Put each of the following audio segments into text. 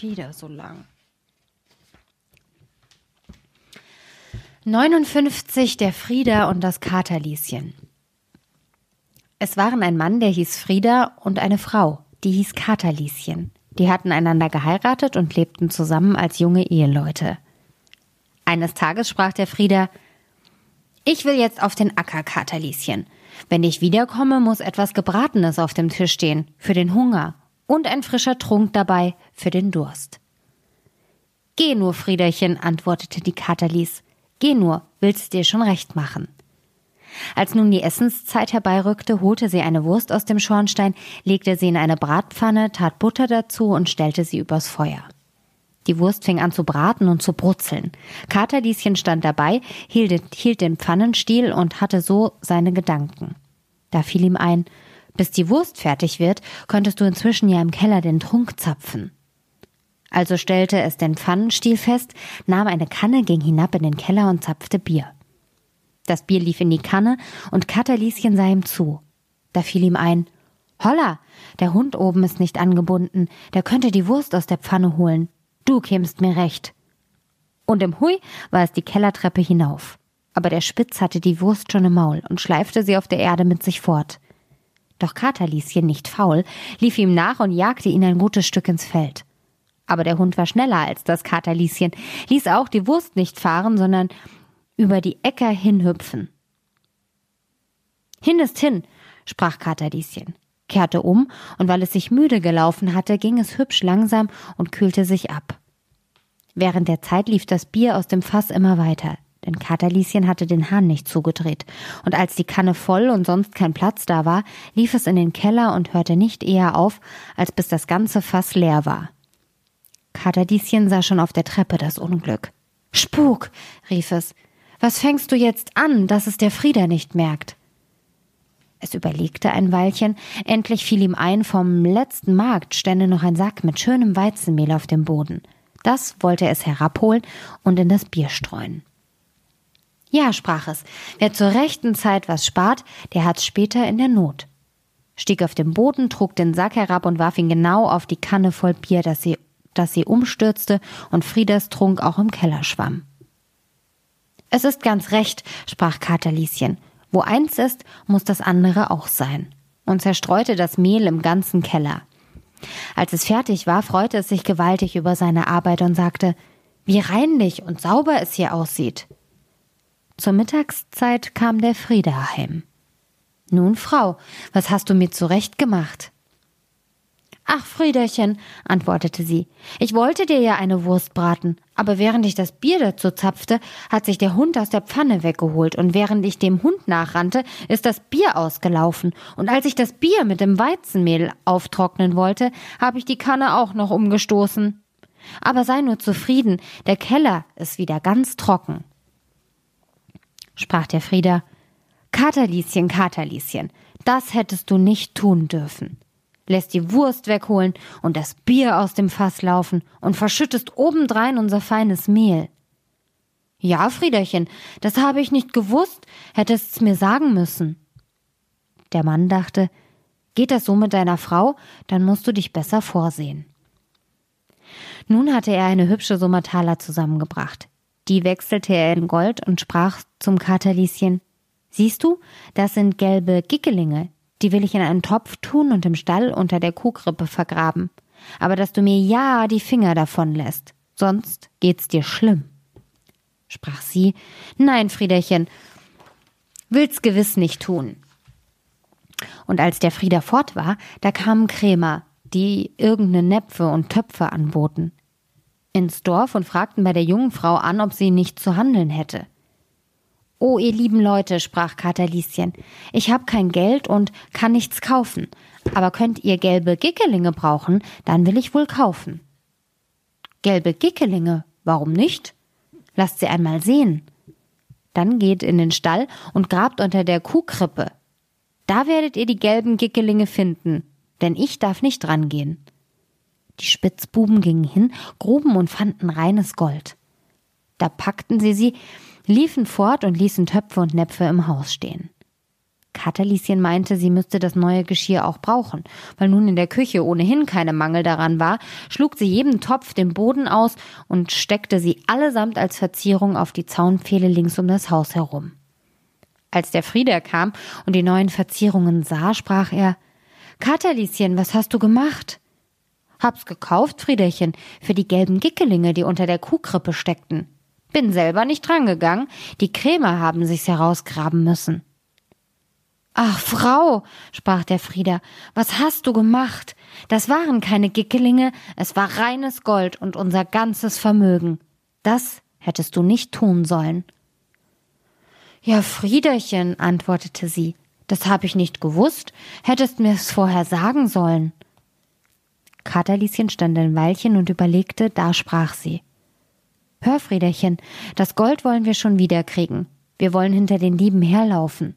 Wieder so lang. 59 der Frieda und das Katerlieschen. Es waren ein Mann, der hieß Frieda, und eine Frau, die hieß Katerlieschen. Die hatten einander geheiratet und lebten zusammen als junge Eheleute. Eines Tages sprach der Frieda, ich will jetzt auf den Acker, Katerlieschen. Wenn ich wiederkomme, muss etwas Gebratenes auf dem Tisch stehen, für den Hunger, und ein frischer Trunk dabei, für den Durst. Geh nur, Friederchen, antwortete die Katerlies. Geh nur, willst dir schon recht machen. Als nun die Essenszeit herbeirückte, holte sie eine Wurst aus dem Schornstein, legte sie in eine Bratpfanne, tat Butter dazu und stellte sie übers Feuer. Die Wurst fing an zu braten und zu brutzeln. Katerlieschen stand dabei, hielt, hielt den Pfannenstiel und hatte so seine Gedanken. Da fiel ihm ein, bis die Wurst fertig wird, könntest du inzwischen ja im Keller den Trunk zapfen. Also stellte es den Pfannenstiel fest, nahm eine Kanne, ging hinab in den Keller und zapfte Bier. Das Bier lief in die Kanne und Katerlieschen sah ihm zu. Da fiel ihm ein, Holla, der Hund oben ist nicht angebunden, der könnte die Wurst aus der Pfanne holen. Du kämst mir recht. Und im Hui war es die Kellertreppe hinauf. Aber der Spitz hatte die Wurst schon im Maul und schleifte sie auf der Erde mit sich fort. Doch Katerlieschen, nicht faul, lief ihm nach und jagte ihn ein gutes Stück ins Feld. Aber der Hund war schneller als das Katerlieschen, ließ auch die Wurst nicht fahren, sondern über die Äcker hinhüpfen. Hin ist hin, sprach Katerlieschen, kehrte um, und weil es sich müde gelaufen hatte, ging es hübsch langsam und kühlte sich ab. Während der Zeit lief das Bier aus dem Fass immer weiter, denn Katerlieschen hatte den Hahn nicht zugedreht, und als die Kanne voll und sonst kein Platz da war, lief es in den Keller und hörte nicht eher auf, als bis das ganze Fass leer war. Katerlieschen sah schon auf der Treppe das Unglück. Spuk, rief es, was fängst du jetzt an, dass es der Frieder nicht merkt? Es überlegte ein Weilchen, endlich fiel ihm ein, vom letzten Markt stände noch ein Sack mit schönem Weizenmehl auf dem Boden. Das wollte es herabholen und in das Bier streuen. Ja, sprach es, wer zur rechten Zeit was spart, der hat's später in der Not. Stieg auf den Boden, trug den Sack herab und warf ihn genau auf die Kanne voll Bier, dass sie, dass sie umstürzte und Frieders Trunk auch im Keller schwamm. Es ist ganz recht, sprach Katerlieschen. Wo eins ist, muss das andere auch sein. Und zerstreute das Mehl im ganzen Keller. Als es fertig war, freute es sich gewaltig über seine Arbeit und sagte, wie reinlich und sauber es hier aussieht. Zur Mittagszeit kam der Friede heim. Nun, Frau, was hast du mir zurecht gemacht? Ach, Friederchen, antwortete sie, ich wollte dir ja eine Wurst braten, aber während ich das Bier dazu zapfte, hat sich der Hund aus der Pfanne weggeholt, und während ich dem Hund nachrannte, ist das Bier ausgelaufen, und als ich das Bier mit dem Weizenmehl auftrocknen wollte, habe ich die Kanne auch noch umgestoßen. Aber sei nur zufrieden, der Keller ist wieder ganz trocken. Sprach der Frieder, Katerlieschen, Katerlieschen, das hättest du nicht tun dürfen lässt die Wurst wegholen und das Bier aus dem Fass laufen und verschüttest obendrein unser feines Mehl. Ja, Friederchen, das habe ich nicht gewusst, hättest's mir sagen müssen. Der Mann dachte, geht das so mit deiner Frau, dann musst du dich besser vorsehen. Nun hatte er eine hübsche Summe Taler zusammengebracht. Die wechselte er in Gold und sprach zum Katerlieschen, Siehst du, das sind gelbe Gickelinge, die will ich in einen Topf tun und im Stall unter der Kuhgrippe vergraben. Aber dass du mir ja die Finger davon lässt, sonst geht's dir schlimm. Sprach sie, nein, Friederchen, will's gewiss nicht tun. Und als der Frieder fort war, da kamen Krämer, die irgendeine Näpfe und Töpfe anboten, ins Dorf und fragten bei der jungen Frau an, ob sie nicht zu handeln hätte. Oh, ihr lieben Leute, sprach Katerlieschen, ich hab kein Geld und kann nichts kaufen, aber könnt ihr gelbe Gickelinge brauchen, dann will ich wohl kaufen. Gelbe Gickelinge, warum nicht? Lasst sie einmal sehen. Dann geht in den Stall und grabt unter der Kuhkrippe. Da werdet ihr die gelben Gickelinge finden, denn ich darf nicht rangehen. Die Spitzbuben gingen hin, gruben und fanden reines Gold. Da packten sie sie, liefen fort und ließen Töpfe und Näpfe im Haus stehen. Katerlieschen meinte, sie müsste das neue Geschirr auch brauchen. Weil nun in der Küche ohnehin keine Mangel daran war, schlug sie jedem Topf den Boden aus und steckte sie allesamt als Verzierung auf die Zaunpfähle links um das Haus herum. Als der Frieder kam und die neuen Verzierungen sah, sprach er Katerlieschen, was hast du gemacht? Hab's gekauft, Friederchen, für die gelben Gickelinge, die unter der Kuhkrippe steckten. Bin selber nicht drangegangen, die Krämer haben sich's herausgraben müssen. Ach, Frau, sprach der Frieder, was hast du gemacht? Das waren keine Gickelinge, es war reines Gold und unser ganzes Vermögen. Das hättest du nicht tun sollen. Ja, Friederchen, antwortete sie, das hab ich nicht gewusst, hättest mir's vorher sagen sollen. Katerlieschen stand ein Weilchen und überlegte, da sprach sie. Hör, Friederchen, das Gold wollen wir schon wieder kriegen. Wir wollen hinter den Dieben herlaufen.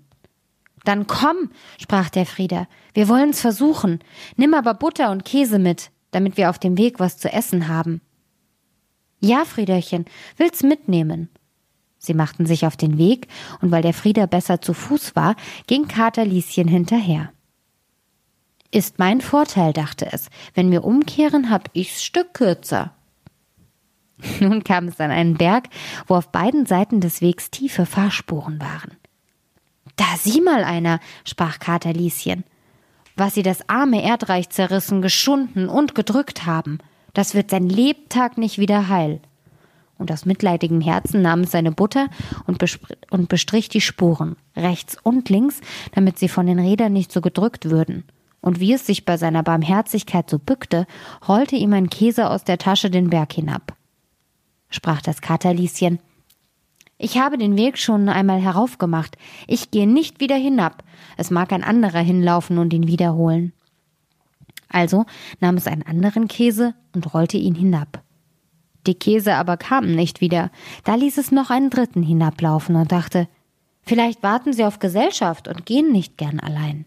Dann komm, sprach der Frieder, wir wollen's versuchen. Nimm aber Butter und Käse mit, damit wir auf dem Weg was zu essen haben. Ja, Friederchen, will's mitnehmen. Sie machten sich auf den Weg, und weil der Frieder besser zu Fuß war, ging Kater Lieschen hinterher. Ist mein Vorteil, dachte es. Wenn wir umkehren, hab ich's Stück kürzer. Nun kam es an einen Berg, wo auf beiden Seiten des Wegs tiefe Fahrspuren waren. Da sieh mal einer, sprach Kater Lieschen. Was sie das arme Erdreich zerrissen, geschunden und gedrückt haben, das wird sein Lebtag nicht wieder heil. Und aus mitleidigem Herzen nahm es seine Butter und, und bestrich die Spuren, rechts und links, damit sie von den Rädern nicht so gedrückt würden. Und wie es sich bei seiner Barmherzigkeit so bückte, rollte ihm ein Käse aus der Tasche den Berg hinab. Sprach das Katerlieschen, ich habe den Weg schon einmal heraufgemacht. Ich gehe nicht wieder hinab. Es mag ein anderer hinlaufen und ihn wiederholen. Also nahm es einen anderen Käse und rollte ihn hinab. Die Käse aber kamen nicht wieder. Da ließ es noch einen dritten hinablaufen und dachte, vielleicht warten sie auf Gesellschaft und gehen nicht gern allein.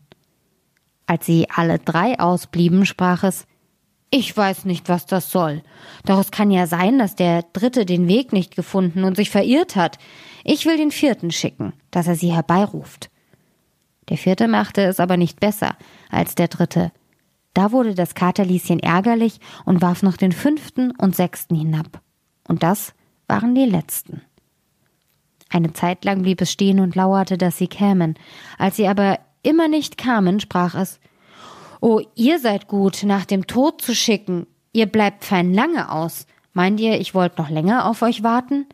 Als sie alle drei ausblieben, sprach es, ich weiß nicht, was das soll. Doch es kann ja sein, dass der Dritte den Weg nicht gefunden und sich verirrt hat. Ich will den Vierten schicken, dass er sie herbeiruft. Der Vierte machte es aber nicht besser als der Dritte. Da wurde das Katerlieschen ärgerlich und warf noch den Fünften und Sechsten hinab. Und das waren die Letzten. Eine Zeit lang blieb es stehen und lauerte, dass sie kämen. Als sie aber immer nicht kamen, sprach es, Oh, ihr seid gut, nach dem Tod zu schicken. Ihr bleibt fein lange aus. Meint ihr, ich wollt noch länger auf euch warten?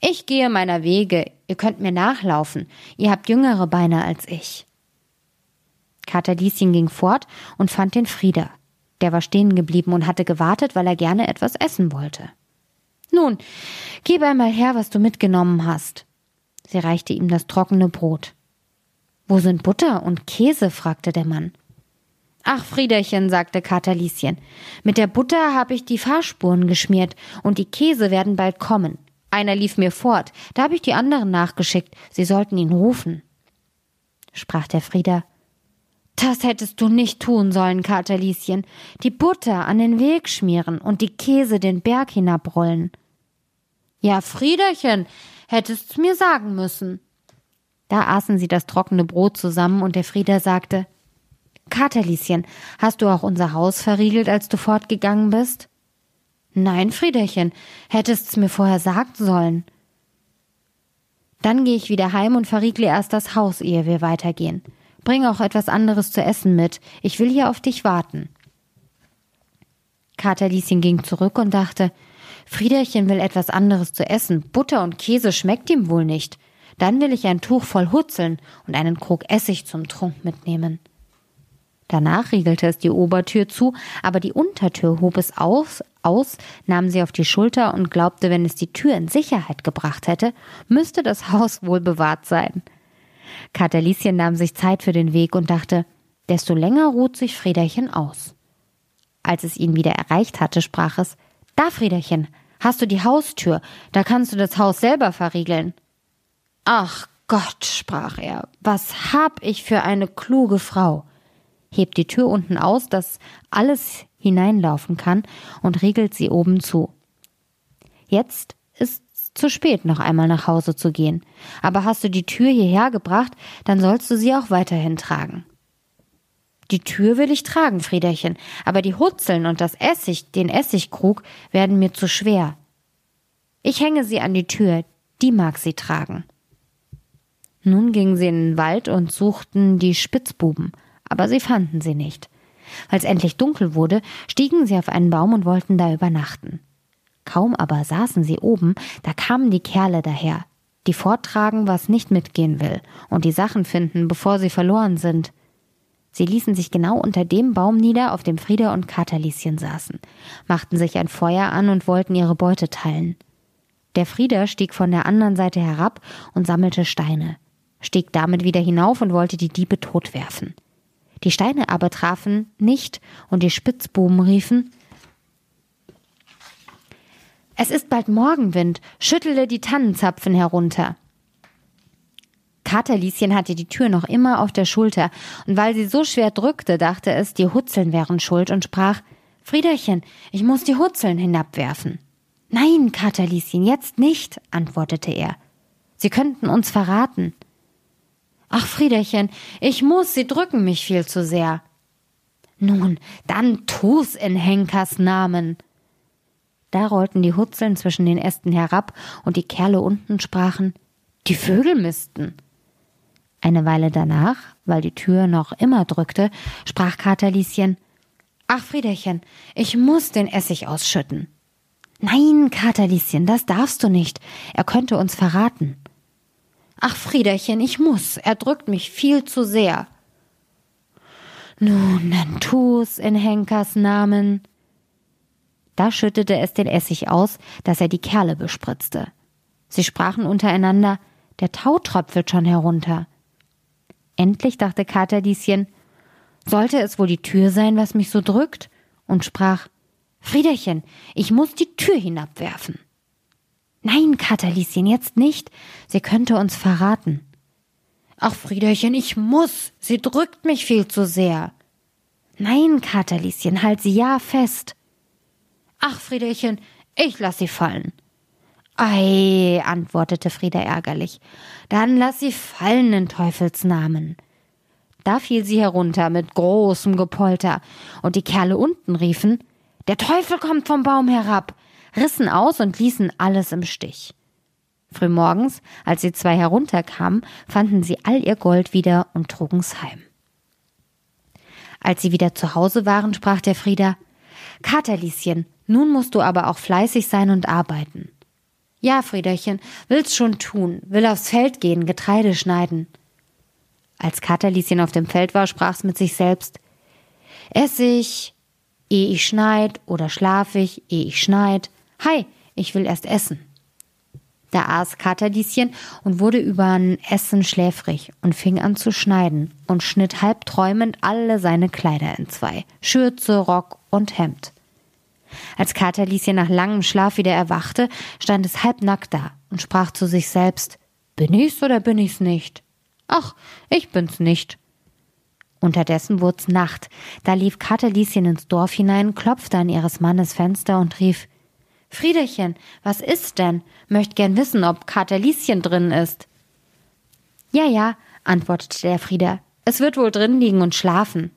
Ich gehe meiner Wege, ihr könnt mir nachlaufen. Ihr habt jüngere Beine als ich. Kater Lieschen ging fort und fand den Frieder. Der war stehen geblieben und hatte gewartet, weil er gerne etwas essen wollte. Nun, gib einmal her, was du mitgenommen hast. Sie reichte ihm das trockene Brot. Wo sind Butter und Käse? fragte der Mann. Ach, Friederchen, sagte Katerlieschen, mit der Butter habe ich die Fahrspuren geschmiert und die Käse werden bald kommen. Einer lief mir fort, da habe ich die anderen nachgeschickt, sie sollten ihn rufen. Sprach der Frieder, das hättest du nicht tun sollen, Katerlieschen, die Butter an den Weg schmieren und die Käse den Berg hinabrollen. Ja, Friederchen, hättest's mir sagen müssen. Da aßen sie das trockene Brot zusammen und der Frieder sagte, Katerlieschen, hast du auch unser Haus verriegelt, als du fortgegangen bist? Nein, Friederchen, hättest's mir vorher sagen sollen. Dann gehe ich wieder heim und verriegle erst das Haus, ehe wir weitergehen. Bring auch etwas anderes zu essen mit. Ich will hier auf dich warten. Katerlieschen ging zurück und dachte, Friederchen will etwas anderes zu essen. Butter und Käse schmeckt ihm wohl nicht. Dann will ich ein Tuch voll Hutzeln und einen Krug Essig zum Trunk mitnehmen. Danach riegelte es die Obertür zu, aber die Untertür hob es aus, aus, nahm sie auf die Schulter und glaubte, wenn es die Tür in Sicherheit gebracht hätte, müsste das Haus wohl bewahrt sein. Katerlieschen nahm sich Zeit für den Weg und dachte, desto länger ruht sich Friederchen aus. Als es ihn wieder erreicht hatte, sprach es, da, Friederchen, hast du die Haustür, da kannst du das Haus selber verriegeln. Ach Gott, sprach er, was hab ich für eine kluge Frau hebt die Tür unten aus, dass alles hineinlaufen kann und riegelt sie oben zu. Jetzt ist's ist zu spät, noch einmal nach Hause zu gehen. Aber hast du die Tür hierher gebracht, dann sollst du sie auch weiterhin tragen. Die Tür will ich tragen, Friederchen, aber die Hutzeln und das Essig, den Essigkrug, werden mir zu schwer. Ich hänge sie an die Tür, die mag sie tragen. Nun gingen sie in den Wald und suchten die Spitzbuben, aber sie fanden sie nicht. Als endlich dunkel wurde, stiegen sie auf einen Baum und wollten da übernachten. Kaum aber saßen sie oben, da kamen die Kerle daher, die vortragen, was nicht mitgehen will, und die Sachen finden, bevor sie verloren sind. Sie ließen sich genau unter dem Baum nieder, auf dem Frieda und Katerlieschen saßen, machten sich ein Feuer an und wollten ihre Beute teilen. Der Frieder stieg von der anderen Seite herab und sammelte Steine, stieg damit wieder hinauf und wollte die Diebe totwerfen. Die Steine aber trafen nicht, und die Spitzbuben riefen Es ist bald Morgenwind, schüttele die Tannenzapfen herunter. Katerlieschen hatte die Tür noch immer auf der Schulter, und weil sie so schwer drückte, dachte es, die Hutzeln wären schuld und sprach Friederchen, ich muss die Hutzeln hinabwerfen. Nein, Katerlieschen, jetzt nicht, antwortete er. Sie könnten uns verraten. Ach, Friederchen, ich muss, sie drücken mich viel zu sehr. Nun, dann tu's in Henkers Namen. Da rollten die Hutzeln zwischen den Ästen herab und die Kerle unten sprachen, die Vögel missten. Eine Weile danach, weil die Tür noch immer drückte, sprach Katerlieschen, Ach, Friederchen, ich muss den Essig ausschütten. Nein, Katerlieschen, das darfst du nicht. Er könnte uns verraten. Ach, Friederchen, ich muss. Er drückt mich viel zu sehr. Nun, dann tu's in Henkers Namen. Da schüttete es den Essig aus, dass er die Kerle bespritzte. Sie sprachen untereinander, der Tau tröpfelt schon herunter. Endlich dachte Katerlieschen, sollte es wohl die Tür sein, was mich so drückt? und sprach, Friederchen, ich muss die Tür hinabwerfen. Nein, Katerlieschen, jetzt nicht. Sie könnte uns verraten. Ach, Friederchen, ich muss. Sie drückt mich viel zu sehr. Nein, Katerlieschen, halt sie ja fest. Ach, Friederchen, ich lass sie fallen. Ei, antwortete Frieda ärgerlich. Dann lass sie fallen in Teufels Namen. Da fiel sie herunter mit großem Gepolter, und die Kerle unten riefen Der Teufel kommt vom Baum herab rissen aus und ließen alles im Stich. Frühmorgens, als die zwei herunterkamen, fanden sie all ihr Gold wieder und trugen's heim. Als sie wieder zu Hause waren, sprach der Frieder Katerlieschen, nun musst du aber auch fleißig sein und arbeiten. Ja, Friederchen, will's schon tun, will aufs Feld gehen, Getreide schneiden. Als Katerlieschen auf dem Feld war, sprach's mit sich selbst Essig, ehe ich schneid, oder schlaf ich, ehe ich schneid. Hi, ich will erst essen. Da aß Katerlieschen und wurde übern Essen schläfrig und fing an zu schneiden und schnitt halb träumend alle seine Kleider in zwei, Schürze, Rock und Hemd. Als Katerlieschen nach langem Schlaf wieder erwachte, stand es halbnackt da und sprach zu sich selbst, bin ich's oder bin ich's nicht? Ach, ich bin's nicht. Unterdessen wurd's Nacht, da lief Katerlieschen ins Dorf hinein, klopfte an ihres Mannes Fenster und rief, Friederchen, was ist denn? Möcht gern wissen, ob Katerlieschen drin ist. Ja, ja, antwortete der Frieder. Es wird wohl drin liegen und schlafen.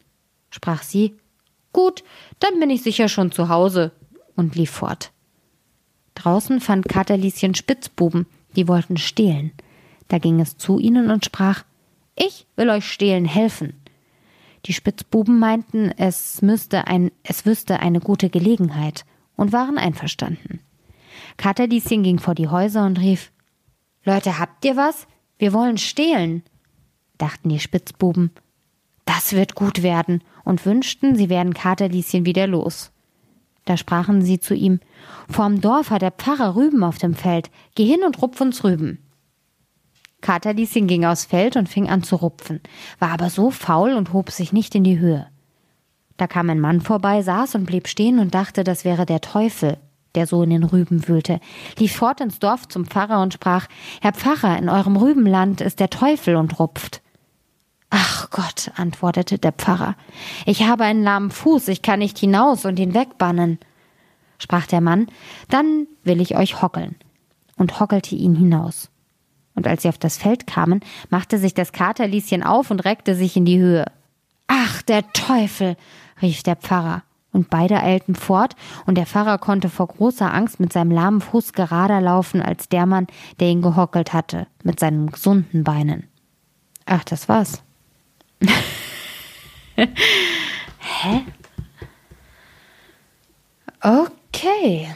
Sprach sie. Gut, dann bin ich sicher schon zu Hause und lief fort. Draußen fand Katerlieschen Spitzbuben, die wollten stehlen. Da ging es zu ihnen und sprach Ich will euch stehlen helfen. Die Spitzbuben meinten, es müsste ein, es wüsste eine gute Gelegenheit und waren einverstanden. Katerlieschen ging vor die Häuser und rief Leute, habt ihr was? Wir wollen stehlen. dachten die Spitzbuben. Das wird gut werden und wünschten, sie wären Katerlieschen wieder los. Da sprachen sie zu ihm Vorm Dorf hat der Pfarrer Rüben auf dem Feld. Geh hin und rupf uns Rüben. Katerlieschen ging aufs Feld und fing an zu rupfen, war aber so faul und hob sich nicht in die Höhe. Da kam ein Mann vorbei, saß und blieb stehen und dachte, das wäre der Teufel, der so in den Rüben wühlte, lief fort ins Dorf zum Pfarrer und sprach, Herr Pfarrer, in eurem Rübenland ist der Teufel und rupft. Ach Gott, antwortete der Pfarrer, ich habe einen lahmen Fuß, ich kann nicht hinaus und ihn wegbannen. Sprach der Mann, dann will ich euch hockeln. und hockelte ihn hinaus. Und als sie auf das Feld kamen, machte sich das Katerlieschen auf und reckte sich in die Höhe. Ach, der Teufel! Rief der Pfarrer. Und beide eilten fort, und der Pfarrer konnte vor großer Angst mit seinem lahmen Fuß gerader laufen als der Mann, der ihn gehockelt hatte, mit seinen gesunden Beinen. Ach, das war's. Hä? Okay.